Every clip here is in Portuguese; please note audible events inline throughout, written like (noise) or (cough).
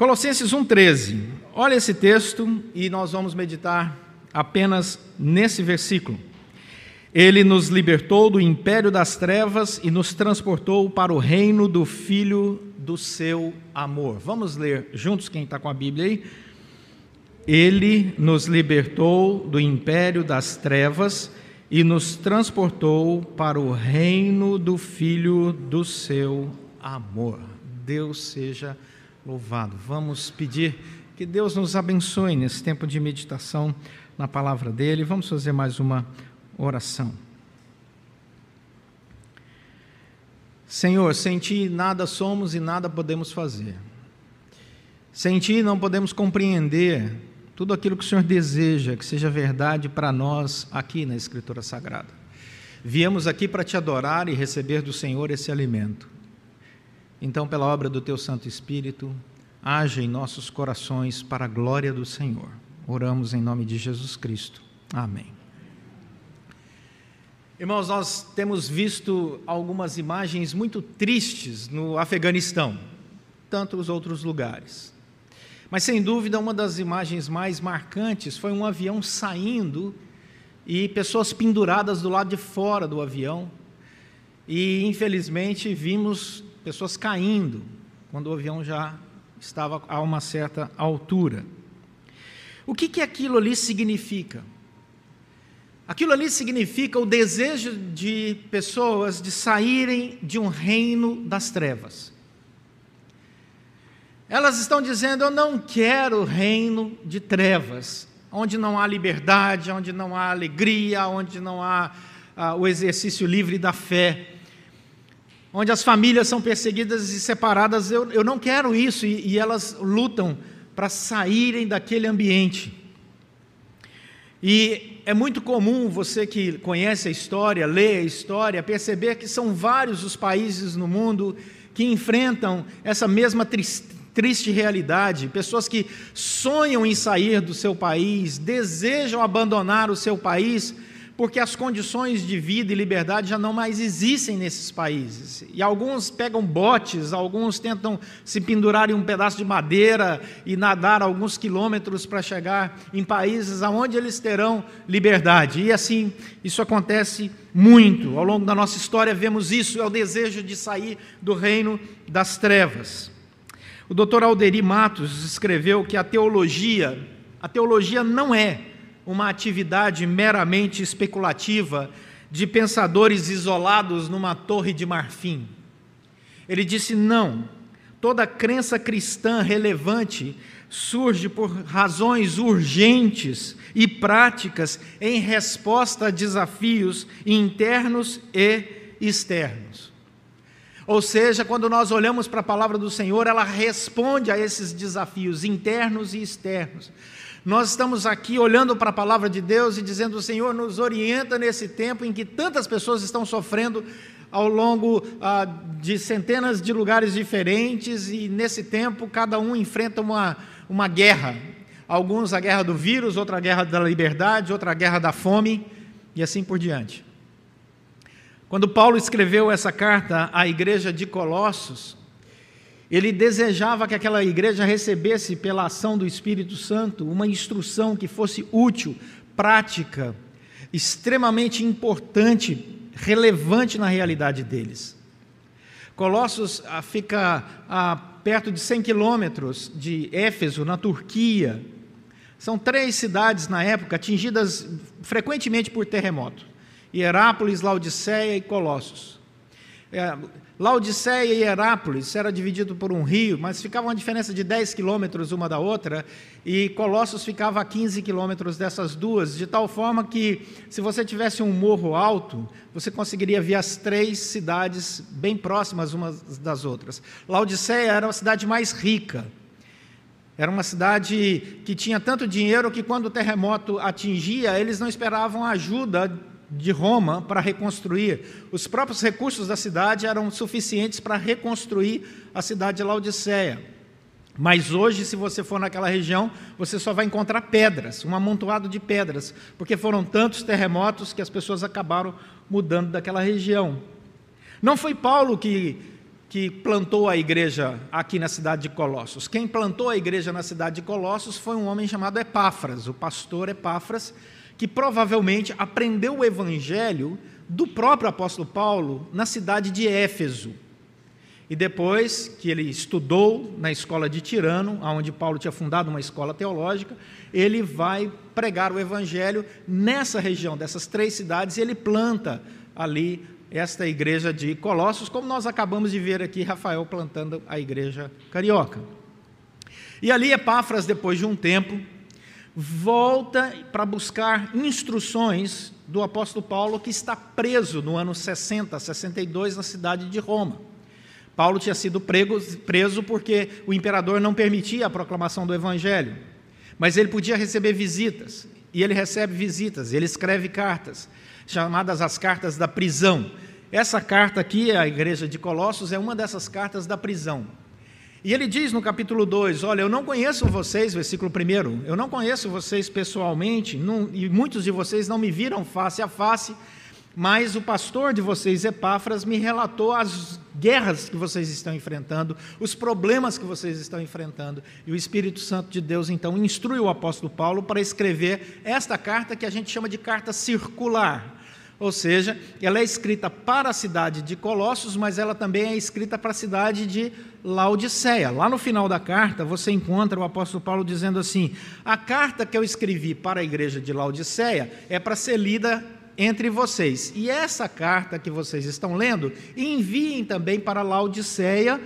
Colossenses 1,13. Olha esse texto e nós vamos meditar apenas nesse versículo. Ele nos libertou do império das trevas e nos transportou para o reino do Filho do seu amor. Vamos ler juntos, quem está com a Bíblia aí? Ele nos libertou do império das trevas e nos transportou para o reino do Filho do seu amor. Deus seja louvado. Vamos pedir que Deus nos abençoe nesse tempo de meditação na palavra dele. Vamos fazer mais uma oração. Senhor, sem ti nada somos e nada podemos fazer. Sem ti não podemos compreender tudo aquilo que o Senhor deseja que seja verdade para nós aqui na Escritura Sagrada. Viemos aqui para te adorar e receber do Senhor esse alimento. Então, pela obra do teu Santo Espírito, age em nossos corações para a glória do Senhor. Oramos em nome de Jesus Cristo. Amém. Irmãos, nós temos visto algumas imagens muito tristes no Afeganistão, tantos outros lugares. Mas sem dúvida, uma das imagens mais marcantes foi um avião saindo e pessoas penduradas do lado de fora do avião. E infelizmente vimos pessoas caindo quando o avião já estava a uma certa altura. O que, que aquilo ali significa? Aquilo ali significa o desejo de pessoas de saírem de um reino das trevas. Elas estão dizendo: Eu não quero reino de trevas, onde não há liberdade, onde não há alegria, onde não há ah, o exercício livre da fé onde as famílias são perseguidas e separadas. Eu, eu não quero isso, e, e elas lutam para saírem daquele ambiente. E é muito comum você que conhece a história, lê a história, perceber que são vários os países no mundo que enfrentam essa mesma triste realidade. Pessoas que sonham em sair do seu país, desejam abandonar o seu país, porque as condições de vida e liberdade já não mais existem nesses países. E alguns pegam botes, alguns tentam se pendurar em um pedaço de madeira e nadar alguns quilômetros para chegar em países aonde eles terão liberdade. E assim, isso acontece muito. Ao longo da nossa história vemos isso, é o desejo de sair do reino das trevas. O Dr. Alderi Matos escreveu que a teologia, a teologia não é uma atividade meramente especulativa de pensadores isolados numa torre de marfim. Ele disse: não, toda crença cristã relevante surge por razões urgentes e práticas em resposta a desafios internos e externos. Ou seja, quando nós olhamos para a palavra do Senhor, ela responde a esses desafios internos e externos. Nós estamos aqui olhando para a palavra de Deus e dizendo: o Senhor nos orienta nesse tempo em que tantas pessoas estão sofrendo ao longo ah, de centenas de lugares diferentes e nesse tempo cada um enfrenta uma, uma guerra. Alguns a guerra do vírus, outra a guerra da liberdade, outra a guerra da fome e assim por diante. Quando Paulo escreveu essa carta à igreja de Colossos, ele desejava que aquela igreja recebesse, pela ação do Espírito Santo, uma instrução que fosse útil, prática, extremamente importante, relevante na realidade deles. Colossos ah, fica a perto de 100 quilômetros de Éfeso, na Turquia. São três cidades na época atingidas frequentemente por terremoto: Hierápolis, Laodiceia e Colossos. Laodiceia e Herápolis era dividido por um rio, mas ficava uma diferença de 10 quilômetros uma da outra, e Colossos ficava a 15 quilômetros dessas duas, de tal forma que, se você tivesse um morro alto, você conseguiria ver as três cidades bem próximas umas das outras. Laodiceia era a cidade mais rica, era uma cidade que tinha tanto dinheiro que, quando o terremoto atingia, eles não esperavam ajuda de Roma para reconstruir. Os próprios recursos da cidade eram suficientes para reconstruir a cidade de Laodiceia. Mas hoje, se você for naquela região, você só vai encontrar pedras, um amontoado de pedras, porque foram tantos terremotos que as pessoas acabaram mudando daquela região. Não foi Paulo que que plantou a igreja aqui na cidade de Colossos. Quem plantou a igreja na cidade de Colossos foi um homem chamado Epáfras, o pastor Epáfras, que provavelmente aprendeu o evangelho do próprio apóstolo Paulo na cidade de Éfeso. E depois que ele estudou na escola de Tirano, onde Paulo tinha fundado uma escola teológica, ele vai pregar o evangelho nessa região, dessas três cidades, e ele planta ali esta igreja de Colossos, como nós acabamos de ver aqui Rafael plantando a igreja carioca. E ali Epáfras, depois de um tempo, volta para buscar instruções do apóstolo Paulo, que está preso no ano 60, 62, na cidade de Roma. Paulo tinha sido preso porque o imperador não permitia a proclamação do evangelho, mas ele podia receber visitas, e ele recebe visitas, ele escreve cartas chamadas as cartas da prisão. Essa carta aqui, a igreja de Colossos, é uma dessas cartas da prisão. E ele diz no capítulo 2: Olha, eu não conheço vocês, versículo 1, eu não conheço vocês pessoalmente, não, e muitos de vocês não me viram face a face, mas o pastor de vocês, Epáfras, me relatou as guerras que vocês estão enfrentando, os problemas que vocês estão enfrentando. E o Espírito Santo de Deus, então, instrui o apóstolo Paulo para escrever esta carta que a gente chama de carta circular ou seja, ela é escrita para a cidade de Colossos, mas ela também é escrita para a cidade de Laodiceia. Lá no final da carta, você encontra o apóstolo Paulo dizendo assim: A carta que eu escrevi para a igreja de Laodiceia é para ser lida entre vocês. E essa carta que vocês estão lendo, enviem também para Laodiceia,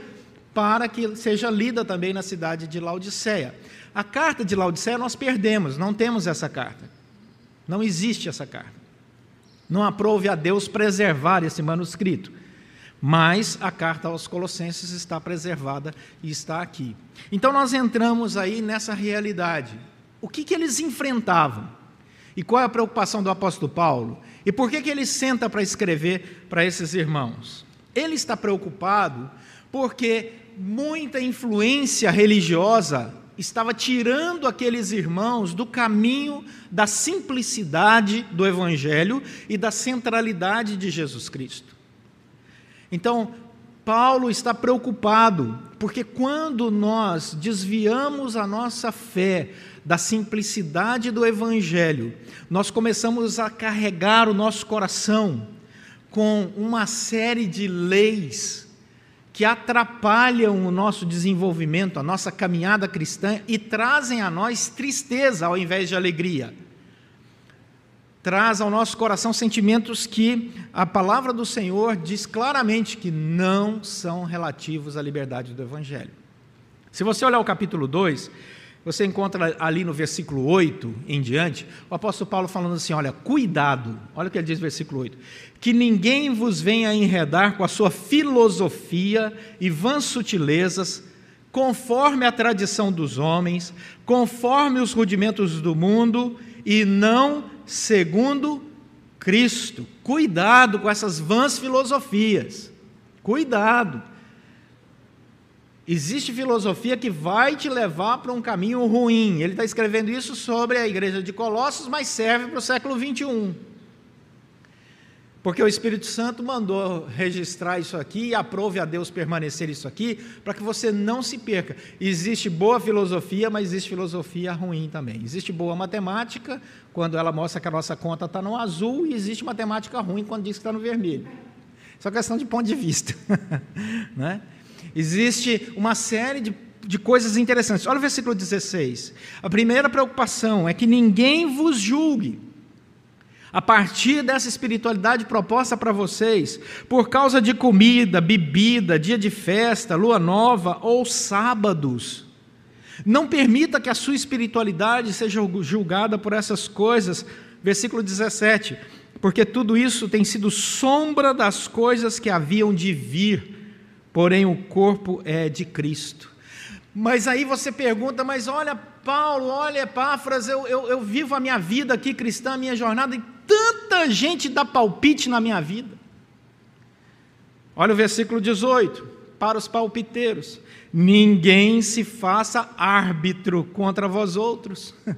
para que seja lida também na cidade de Laodiceia. A carta de Laodiceia nós perdemos, não temos essa carta. Não existe essa carta. Não aprove a Deus preservar esse manuscrito. Mas a carta aos Colossenses está preservada e está aqui. Então nós entramos aí nessa realidade. O que, que eles enfrentavam? E qual é a preocupação do apóstolo Paulo? E por que, que ele senta para escrever para esses irmãos? Ele está preocupado porque muita influência religiosa estava tirando aqueles irmãos do caminho da simplicidade do Evangelho e da centralidade de Jesus Cristo. Então, Paulo está preocupado, porque quando nós desviamos a nossa fé da simplicidade do Evangelho, nós começamos a carregar o nosso coração com uma série de leis que atrapalham o nosso desenvolvimento, a nossa caminhada cristã e trazem a nós tristeza ao invés de alegria. Traz ao nosso coração sentimentos que a palavra do Senhor diz claramente que não são relativos à liberdade do Evangelho. Se você olhar o capítulo 2, você encontra ali no versículo 8 em diante, o apóstolo Paulo falando assim: olha, cuidado, olha o que ele diz no versículo 8: que ninguém vos venha enredar com a sua filosofia e vãs sutilezas, conforme a tradição dos homens, conforme os rudimentos do mundo, e não segundo Cristo. Cuidado com essas vãs filosofias. Cuidado. Existe filosofia que vai te levar para um caminho ruim. Ele está escrevendo isso sobre a igreja de Colossos, mas serve para o século 21. Porque o Espírito Santo mandou registrar isso aqui e aprove a Deus permanecer isso aqui, para que você não se perca. Existe boa filosofia, mas existe filosofia ruim também. Existe boa matemática, quando ela mostra que a nossa conta está no azul, e existe matemática ruim quando diz que está no vermelho. Isso é questão de ponto de vista. (laughs) né? Existe uma série de, de coisas interessantes. Olha o versículo 16. A primeira preocupação é que ninguém vos julgue a partir dessa espiritualidade proposta para vocês, por causa de comida, bebida, dia de festa, lua nova ou sábados. Não permita que a sua espiritualidade seja julgada por essas coisas. Versículo 17. Porque tudo isso tem sido sombra das coisas que haviam de vir porém o corpo é de Cristo. Mas aí você pergunta, mas olha, Paulo, olha, Epáfras, eu, eu, eu vivo a minha vida aqui cristã, a minha jornada, e tanta gente dá palpite na minha vida. Olha o versículo 18, para os palpiteiros: ninguém se faça árbitro contra vós outros. (laughs)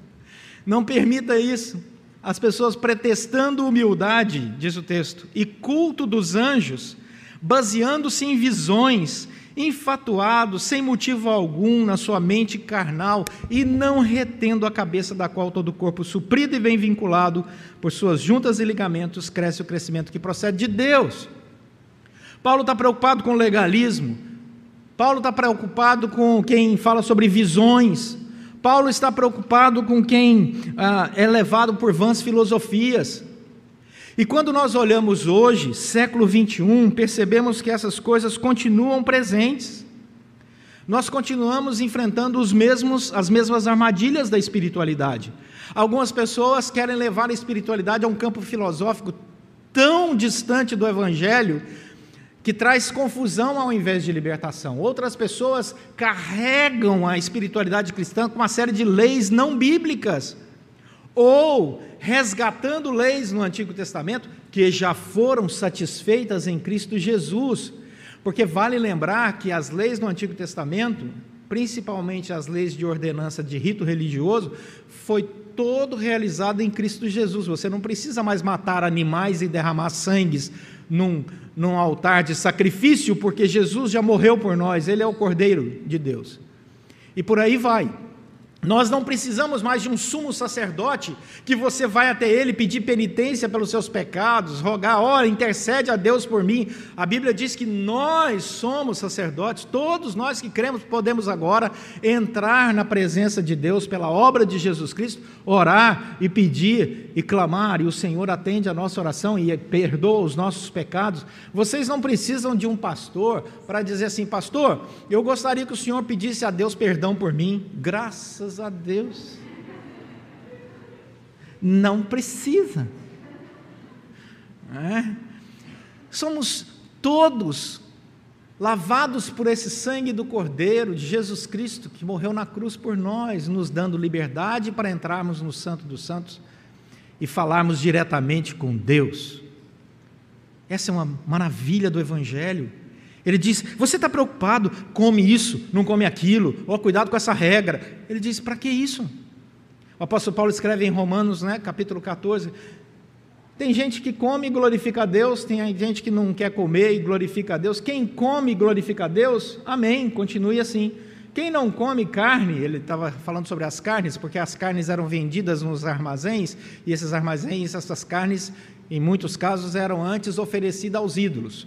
Não permita isso. As pessoas pretextando humildade, diz o texto, e culto dos anjos, baseando-se em visões, infatuado, sem motivo algum na sua mente carnal e não retendo a cabeça da qual todo o corpo suprido e bem vinculado por suas juntas e ligamentos cresce o crescimento que procede de Deus. Paulo está preocupado com legalismo, Paulo está preocupado com quem fala sobre visões, Paulo está preocupado com quem ah, é levado por vãs filosofias. E quando nós olhamos hoje, século 21, percebemos que essas coisas continuam presentes. Nós continuamos enfrentando os mesmos, as mesmas armadilhas da espiritualidade. Algumas pessoas querem levar a espiritualidade a um campo filosófico tão distante do evangelho que traz confusão ao invés de libertação. Outras pessoas carregam a espiritualidade cristã com uma série de leis não bíblicas ou resgatando leis no Antigo Testamento que já foram satisfeitas em Cristo Jesus. Porque vale lembrar que as leis no Antigo Testamento, principalmente as leis de ordenança de rito religioso, foi todo realizado em Cristo Jesus. Você não precisa mais matar animais e derramar sangues num, num altar de sacrifício, porque Jesus já morreu por nós, Ele é o Cordeiro de Deus. E por aí vai. Nós não precisamos mais de um sumo sacerdote que você vai até ele pedir penitência pelos seus pecados, rogar, ora, intercede a Deus por mim. A Bíblia diz que nós somos sacerdotes, todos nós que cremos podemos agora entrar na presença de Deus pela obra de Jesus Cristo, orar e pedir e clamar, e o Senhor atende a nossa oração e perdoa os nossos pecados. Vocês não precisam de um pastor para dizer assim, pastor, eu gostaria que o Senhor pedisse a Deus perdão por mim. Graças Graças a Deus. Não precisa. É? Somos todos lavados por esse sangue do Cordeiro de Jesus Cristo, que morreu na cruz por nós, nos dando liberdade para entrarmos no Santo dos Santos e falarmos diretamente com Deus. Essa é uma maravilha do Evangelho. Ele diz: Você está preocupado? Come isso, não come aquilo, ou cuidado com essa regra. Ele diz: Para que isso? O apóstolo Paulo escreve em Romanos, né, capítulo 14. Tem gente que come e glorifica a Deus, tem gente que não quer comer e glorifica a Deus. Quem come e glorifica a Deus, amém, continue assim. Quem não come carne, ele estava falando sobre as carnes, porque as carnes eram vendidas nos armazéns, e esses armazéns, essas carnes, em muitos casos, eram antes oferecidas aos ídolos.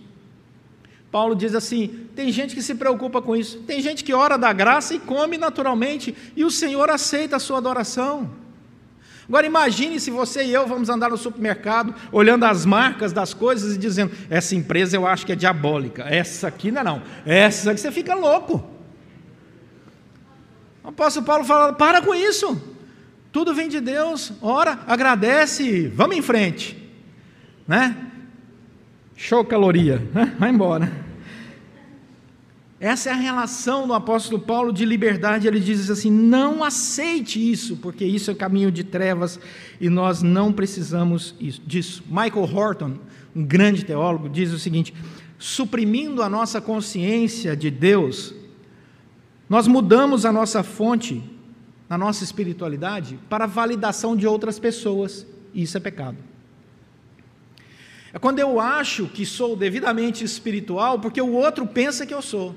Paulo diz assim: tem gente que se preocupa com isso, tem gente que ora da graça e come naturalmente, e o Senhor aceita a sua adoração. Agora imagine se você e eu vamos andar no supermercado, olhando as marcas das coisas e dizendo: essa empresa eu acho que é diabólica, essa aqui não é não, essa aqui você fica louco. O apóstolo Paulo fala: para com isso, tudo vem de Deus, ora, agradece, vamos em frente, né? Show caloria, (laughs) vai embora. Essa é a relação do apóstolo Paulo de liberdade. Ele diz assim: não aceite isso, porque isso é caminho de trevas e nós não precisamos disso. Michael Horton, um grande teólogo, diz o seguinte: suprimindo a nossa consciência de Deus, nós mudamos a nossa fonte, a nossa espiritualidade, para validação de outras pessoas, e isso é pecado. É quando eu acho que sou devidamente espiritual porque o outro pensa que eu sou.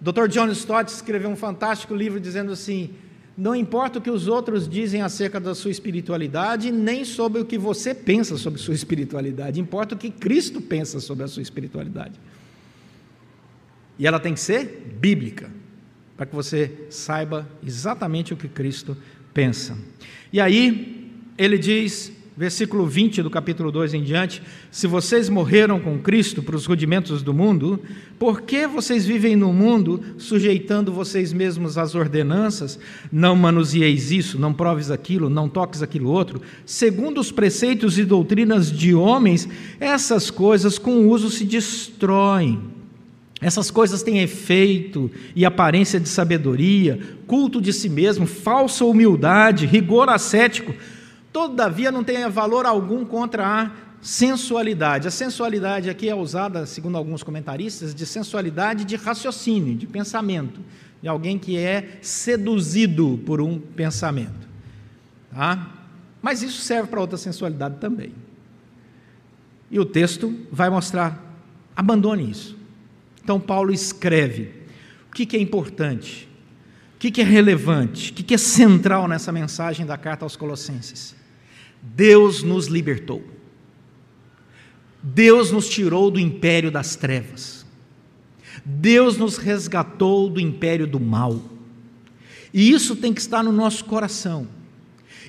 Dr. John Stott escreveu um fantástico livro dizendo assim: não importa o que os outros dizem acerca da sua espiritualidade, nem sobre o que você pensa sobre sua espiritualidade, importa o que Cristo pensa sobre a sua espiritualidade. E ela tem que ser bíblica, para que você saiba exatamente o que Cristo pensa. E aí, ele diz versículo 20 do capítulo 2 em diante: Se vocês morreram com Cristo para os rudimentos do mundo, por que vocês vivem no mundo sujeitando vocês mesmos às ordenanças? Não manusieis isso, não proves aquilo, não toques aquilo outro. Segundo os preceitos e doutrinas de homens, essas coisas com uso se destroem. Essas coisas têm efeito e aparência de sabedoria, culto de si mesmo, falsa humildade, rigor ascético todavia não tem valor algum contra a sensualidade. A sensualidade aqui é usada, segundo alguns comentaristas, de sensualidade de raciocínio, de pensamento, de alguém que é seduzido por um pensamento. Tá? Mas isso serve para outra sensualidade também. E o texto vai mostrar: abandone isso. Então, Paulo escreve o que, é importante, o que, é relevante, o que é central nessa mensagem da carta aos Colossenses. Deus nos libertou. Deus nos tirou do império das trevas. Deus nos resgatou do império do mal. E isso tem que estar no nosso coração.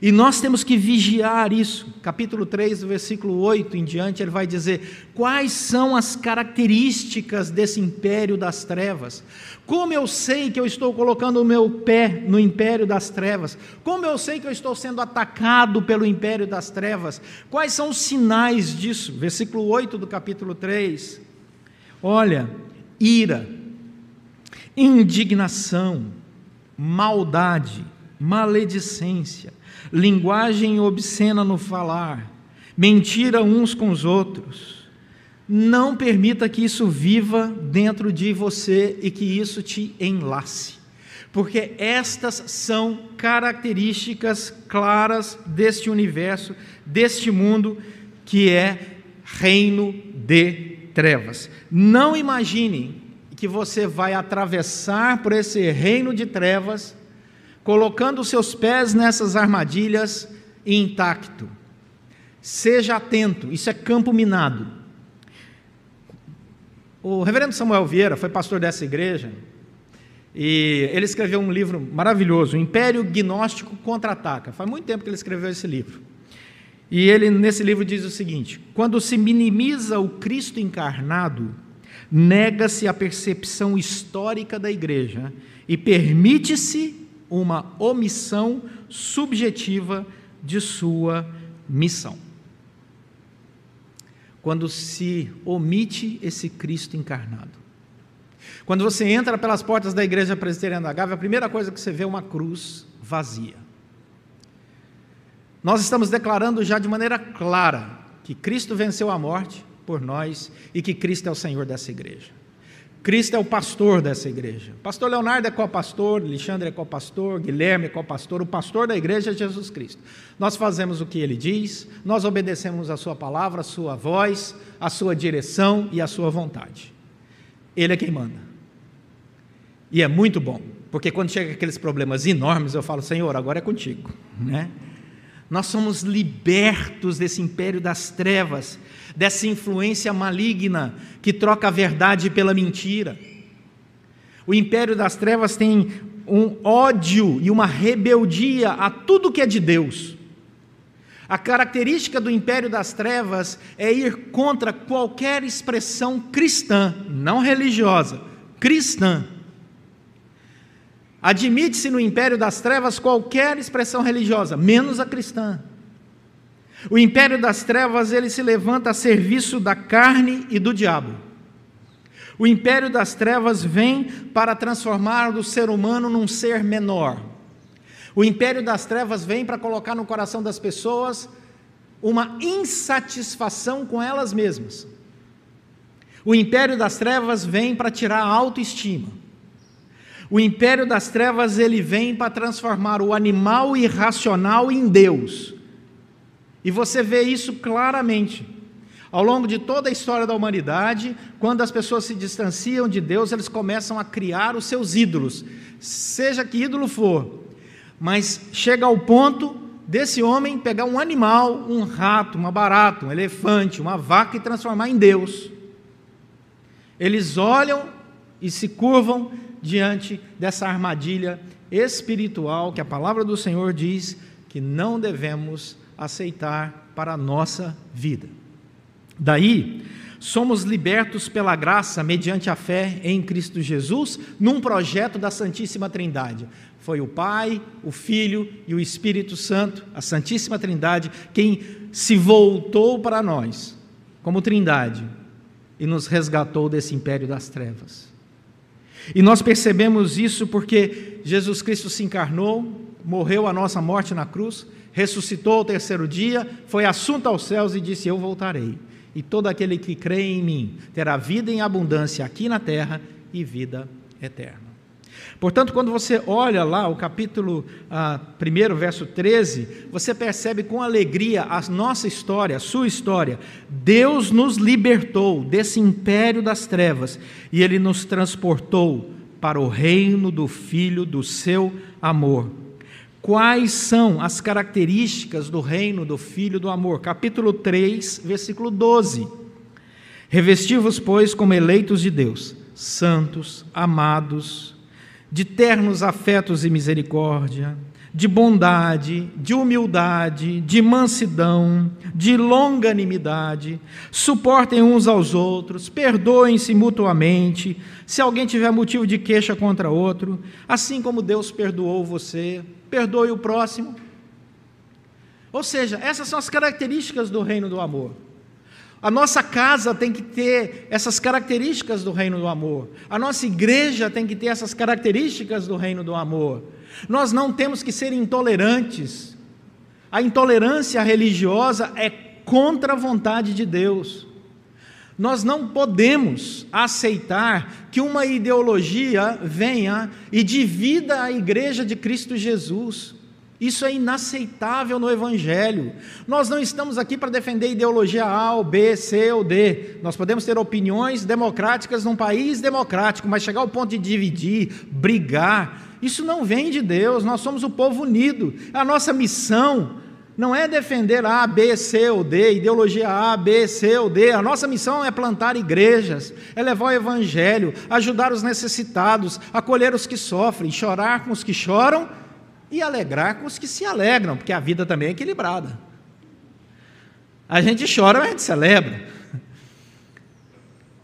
E nós temos que vigiar isso. Capítulo 3, versículo 8 em diante, ele vai dizer: quais são as características desse império das trevas? Como eu sei que eu estou colocando o meu pé no império das trevas? Como eu sei que eu estou sendo atacado pelo império das trevas? Quais são os sinais disso? Versículo 8 do capítulo 3. Olha, ira, indignação, maldade, maledicência linguagem obscena no falar, mentira uns com os outros. Não permita que isso viva dentro de você e que isso te enlace, porque estas são características claras deste universo, deste mundo que é reino de trevas. Não imagine que você vai atravessar por esse reino de trevas colocando seus pés nessas armadilhas intacto. Seja atento, isso é campo minado. O reverendo Samuel Vieira foi pastor dessa igreja e ele escreveu um livro maravilhoso, O Império Gnóstico Contra-Ataca. Faz muito tempo que ele escreveu esse livro. E ele, nesse livro, diz o seguinte: quando se minimiza o Cristo encarnado, nega-se a percepção histórica da igreja e permite-se uma omissão subjetiva de sua missão. Quando se omite esse Cristo encarnado. Quando você entra pelas portas da igreja presbiteriana da Gávea, a primeira coisa que você vê é uma cruz vazia. Nós estamos declarando já de maneira clara que Cristo venceu a morte por nós e que Cristo é o Senhor dessa igreja. Cristo é o pastor dessa igreja. Pastor Leonardo é co-pastor, Alexandre é co-pastor, Guilherme é co-pastor. O pastor da igreja é Jesus Cristo. Nós fazemos o que ele diz, nós obedecemos a sua palavra, a sua voz, a sua direção e a sua vontade. Ele é quem manda. E é muito bom, porque quando chega aqueles problemas enormes, eu falo, Senhor, agora é contigo, né? Nós somos libertos desse império das trevas, dessa influência maligna que troca a verdade pela mentira. O império das trevas tem um ódio e uma rebeldia a tudo que é de Deus. A característica do império das trevas é ir contra qualquer expressão cristã, não religiosa, cristã. Admite-se no império das trevas qualquer expressão religiosa, menos a cristã. O império das trevas, ele se levanta a serviço da carne e do diabo. O império das trevas vem para transformar o ser humano num ser menor. O império das trevas vem para colocar no coração das pessoas uma insatisfação com elas mesmas. O império das trevas vem para tirar a autoestima. O império das trevas ele vem para transformar o animal irracional em Deus. E você vê isso claramente. Ao longo de toda a história da humanidade, quando as pessoas se distanciam de Deus, eles começam a criar os seus ídolos, seja que ídolo for. Mas chega ao ponto desse homem pegar um animal, um rato, uma barata, um elefante, uma vaca e transformar em Deus. Eles olham e se curvam diante dessa armadilha espiritual que a palavra do Senhor diz que não devemos aceitar para a nossa vida. Daí, somos libertos pela graça mediante a fé em Cristo Jesus, num projeto da Santíssima Trindade. Foi o Pai, o Filho e o Espírito Santo, a Santíssima Trindade, quem se voltou para nós como Trindade e nos resgatou desse império das trevas. E nós percebemos isso porque Jesus Cristo se encarnou, morreu a nossa morte na cruz, ressuscitou ao terceiro dia, foi assunto aos céus e disse: Eu voltarei. E todo aquele que crê em mim terá vida em abundância aqui na terra e vida eterna. Portanto, quando você olha lá o capítulo ah, 1, verso 13, você percebe com alegria a nossa história, a sua história. Deus nos libertou desse império das trevas e Ele nos transportou para o reino do Filho do seu amor. Quais são as características do reino do Filho do amor? Capítulo 3, versículo 12. Revesti-vos, pois, como eleitos de Deus, santos, amados, de ternos afetos e misericórdia, de bondade, de humildade, de mansidão, de longanimidade, suportem uns aos outros, perdoem-se mutuamente, se alguém tiver motivo de queixa contra outro, assim como Deus perdoou você, perdoe o próximo. Ou seja, essas são as características do reino do amor. A nossa casa tem que ter essas características do reino do amor. A nossa igreja tem que ter essas características do reino do amor. Nós não temos que ser intolerantes. A intolerância religiosa é contra a vontade de Deus. Nós não podemos aceitar que uma ideologia venha e divida a igreja de Cristo Jesus. Isso é inaceitável no Evangelho. Nós não estamos aqui para defender ideologia A, ou B, C ou D. Nós podemos ter opiniões democráticas num país democrático, mas chegar ao ponto de dividir, brigar, isso não vem de Deus. Nós somos o povo unido. A nossa missão não é defender A, B, C ou D, ideologia A, B, C ou D. A nossa missão é plantar igrejas, é levar o Evangelho, ajudar os necessitados, acolher os que sofrem, chorar com os que choram e alegrar com os que se alegram, porque a vida também é equilibrada. A gente chora, mas a gente celebra.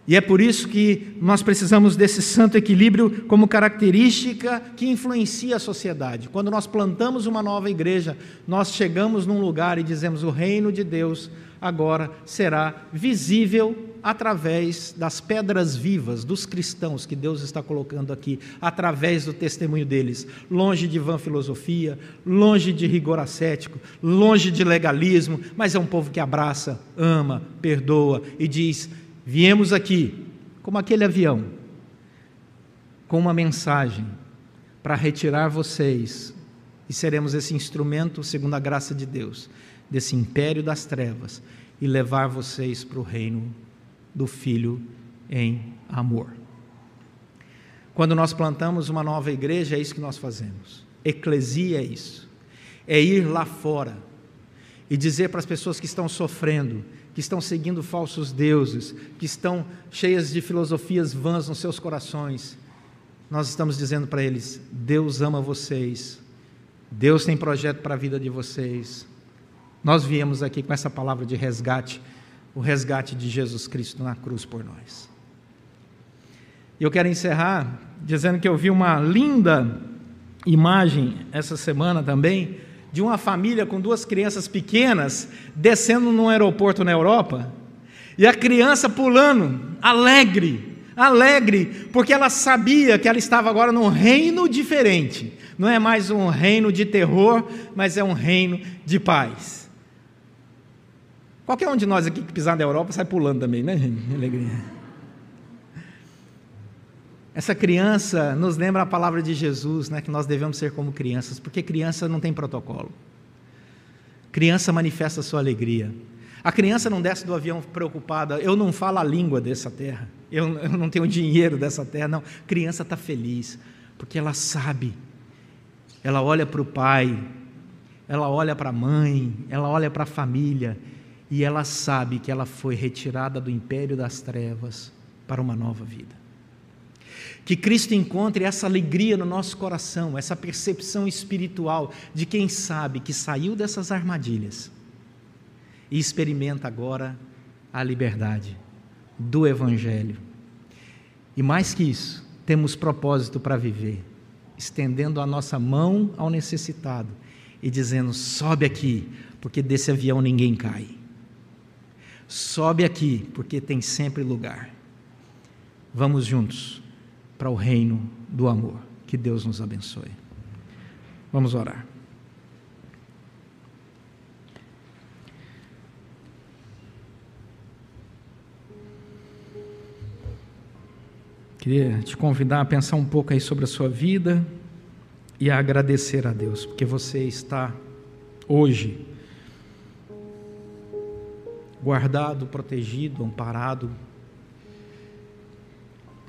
E é por isso que nós precisamos desse santo equilíbrio como característica que influencia a sociedade. Quando nós plantamos uma nova igreja, nós chegamos num lugar e dizemos: o reino de Deus agora será visível através das pedras vivas dos cristãos que Deus está colocando aqui, através do testemunho deles, longe de vã filosofia, longe de rigor ascético, longe de legalismo, mas é um povo que abraça, ama, perdoa e diz: viemos aqui, como aquele avião, com uma mensagem para retirar vocês e seremos esse instrumento, segundo a graça de Deus, desse império das trevas e levar vocês para o reino do Filho em amor. Quando nós plantamos uma nova igreja, é isso que nós fazemos. Eclesia é isso. É ir lá fora e dizer para as pessoas que estão sofrendo, que estão seguindo falsos deuses, que estão cheias de filosofias vãs nos seus corações, nós estamos dizendo para eles: Deus ama vocês, Deus tem projeto para a vida de vocês. Nós viemos aqui com essa palavra de resgate o resgate de Jesus Cristo na cruz por nós. E eu quero encerrar dizendo que eu vi uma linda imagem essa semana também de uma família com duas crianças pequenas descendo num aeroporto na Europa e a criança pulando, alegre, alegre, porque ela sabia que ela estava agora num reino diferente. Não é mais um reino de terror, mas é um reino de paz. Qualquer um de nós aqui que pisar na Europa sai pulando também, né, (laughs) Alegria. Essa criança nos lembra a palavra de Jesus, né, que nós devemos ser como crianças, porque criança não tem protocolo. Criança manifesta sua alegria. A criança não desce do avião preocupada, eu não falo a língua dessa terra, eu, eu não tenho dinheiro dessa terra, não. Criança está feliz, porque ela sabe, ela olha para o pai, ela olha para a mãe, ela olha para a família, e ela sabe que ela foi retirada do império das trevas para uma nova vida. Que Cristo encontre essa alegria no nosso coração, essa percepção espiritual de quem sabe que saiu dessas armadilhas e experimenta agora a liberdade do Evangelho. E mais que isso, temos propósito para viver, estendendo a nossa mão ao necessitado e dizendo: sobe aqui, porque desse avião ninguém cai. Sobe aqui, porque tem sempre lugar. Vamos juntos para o reino do amor. Que Deus nos abençoe. Vamos orar. Queria te convidar a pensar um pouco aí sobre a sua vida e a agradecer a Deus, porque você está hoje guardado, protegido, amparado.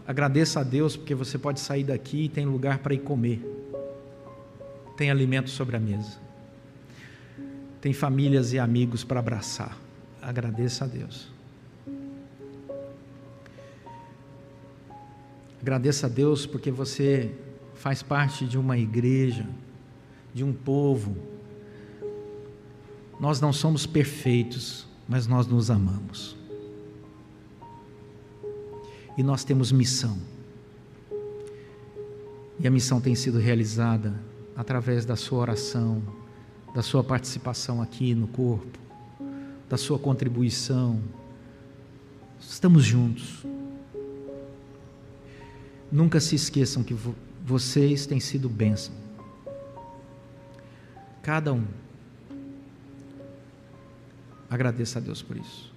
Agradeça a Deus porque você pode sair daqui e tem lugar para ir comer. Tem alimento sobre a mesa. Tem famílias e amigos para abraçar. Agradeça a Deus. Agradeça a Deus porque você faz parte de uma igreja, de um povo. Nós não somos perfeitos, mas nós nos amamos. E nós temos missão. E a missão tem sido realizada através da sua oração, da sua participação aqui no corpo, da sua contribuição. Estamos juntos. Nunca se esqueçam que vocês têm sido bênção. Cada um. Agradeça a Deus por isso.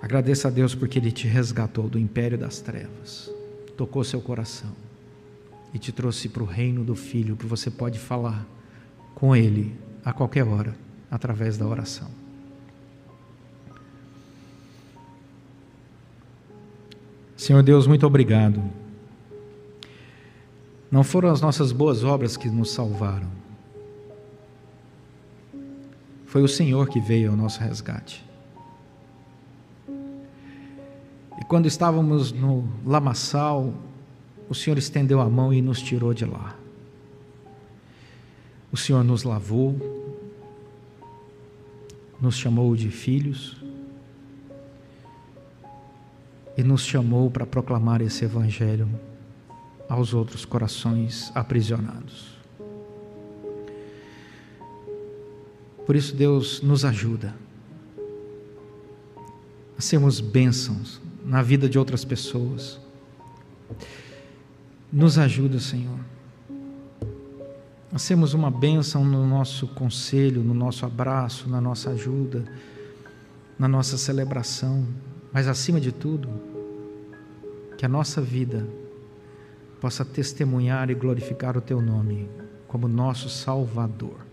Agradeça a Deus porque Ele te resgatou do império das trevas, tocou seu coração e te trouxe para o reino do Filho, que você pode falar com Ele a qualquer hora, através da oração. Senhor Deus, muito obrigado. Não foram as nossas boas obras que nos salvaram. Foi o Senhor que veio ao nosso resgate. E quando estávamos no lamaçal, o Senhor estendeu a mão e nos tirou de lá. O Senhor nos lavou, nos chamou de filhos, e nos chamou para proclamar esse Evangelho aos outros corações aprisionados. Por isso, Deus nos ajuda a sermos bênçãos na vida de outras pessoas. Nos ajuda, Senhor, a sermos uma bênção no nosso conselho, no nosso abraço, na nossa ajuda, na nossa celebração mas acima de tudo, que a nossa vida possa testemunhar e glorificar o Teu nome como nosso Salvador.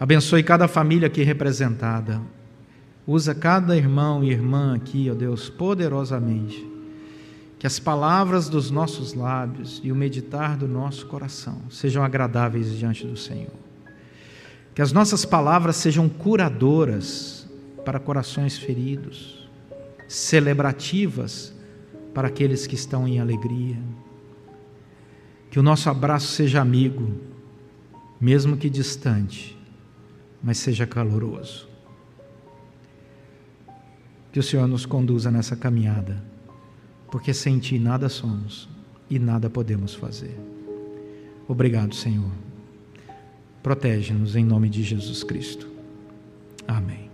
Abençoe cada família aqui representada. Usa cada irmão e irmã aqui, ó Deus, poderosamente. Que as palavras dos nossos lábios e o meditar do nosso coração sejam agradáveis diante do Senhor. Que as nossas palavras sejam curadoras para corações feridos, celebrativas para aqueles que estão em alegria. Que o nosso abraço seja amigo, mesmo que distante, mas seja caloroso. Que o Senhor nos conduza nessa caminhada, porque sem Ti nada somos e nada podemos fazer. Obrigado, Senhor. Protege-nos em nome de Jesus Cristo. Amém.